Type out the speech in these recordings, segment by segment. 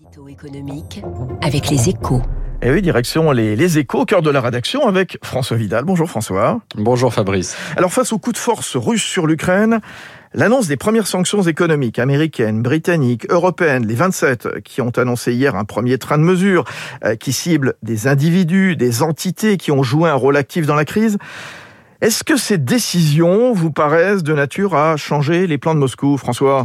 Édito économique avec les échos. Et oui, direction les, les échos, cœur de la rédaction avec François Vidal. Bonjour François. Bonjour Fabrice. Alors face au coup de force russe sur l'Ukraine, l'annonce des premières sanctions économiques américaines, britanniques, européennes, les 27 qui ont annoncé hier un premier train de mesures euh, qui cible des individus, des entités qui ont joué un rôle actif dans la crise. Est-ce que ces décisions vous paraissent de nature à changer les plans de Moscou, François?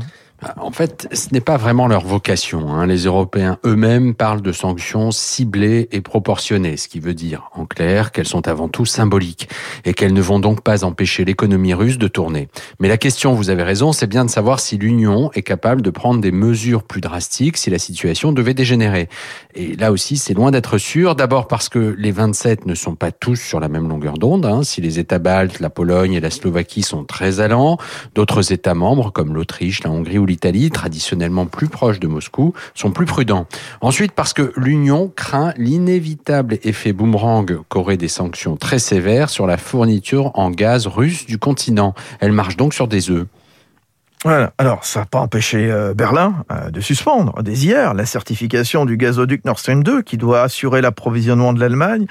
En fait, ce n'est pas vraiment leur vocation. Hein. Les Européens eux-mêmes parlent de sanctions ciblées et proportionnées, ce qui veut dire, en clair, qu'elles sont avant tout symboliques et qu'elles ne vont donc pas empêcher l'économie russe de tourner. Mais la question, vous avez raison, c'est bien de savoir si l'Union est capable de prendre des mesures plus drastiques si la situation devait dégénérer. Et là aussi, c'est loin d'être sûr. D'abord parce que les 27 ne sont pas tous sur la même longueur d'onde. Hein. Si les États baltes, la Pologne et la Slovaquie sont très allants, d'autres États membres comme l'Autriche, la Hongrie ou l'Italie, traditionnellement plus proches de Moscou, sont plus prudents. Ensuite, parce que l'Union craint l'inévitable effet boomerang qu'auraient des sanctions très sévères sur la fourniture en gaz russe du continent. Elle marche donc sur des œufs. Voilà. Alors, ça n'a pas empêché euh, Berlin euh, de suspendre dès hier la certification du gazoduc Nord Stream 2 qui doit assurer l'approvisionnement de l'Allemagne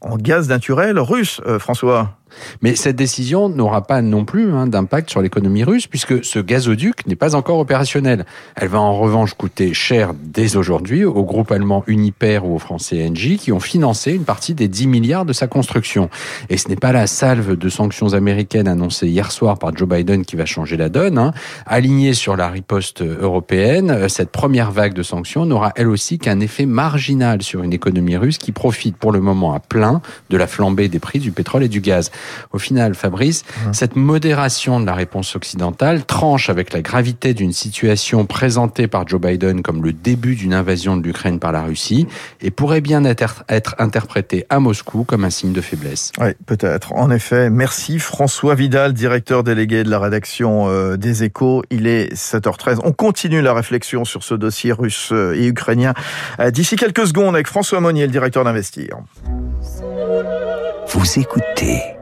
en gaz naturel russe, euh, François. Mais cette décision n'aura pas non plus hein, d'impact sur l'économie russe puisque ce gazoduc n'est pas encore opérationnel. Elle va en revanche coûter cher dès aujourd'hui au groupe allemand Uniper ou au français Engie qui ont financé une partie des 10 milliards de sa construction. Et ce n'est pas la salve de sanctions américaines annoncée hier soir par Joe Biden qui va changer la donne. Hein. Alignée sur la riposte européenne, cette première vague de sanctions n'aura elle aussi qu'un effet marginal sur une économie russe qui profite pour le moment à plein de la flambée des prix du pétrole et du gaz. Au final, Fabrice, cette modération de la réponse occidentale tranche avec la gravité d'une situation présentée par Joe Biden comme le début d'une invasion de l'Ukraine par la Russie et pourrait bien être, être interprétée à Moscou comme un signe de faiblesse. Oui, peut-être. En effet, merci François Vidal, directeur délégué de la rédaction euh, des Échos. Il est 7h13. On continue la réflexion sur ce dossier russe euh, et ukrainien euh, d'ici quelques secondes avec François Monnier, le directeur d'Investir. Vous écoutez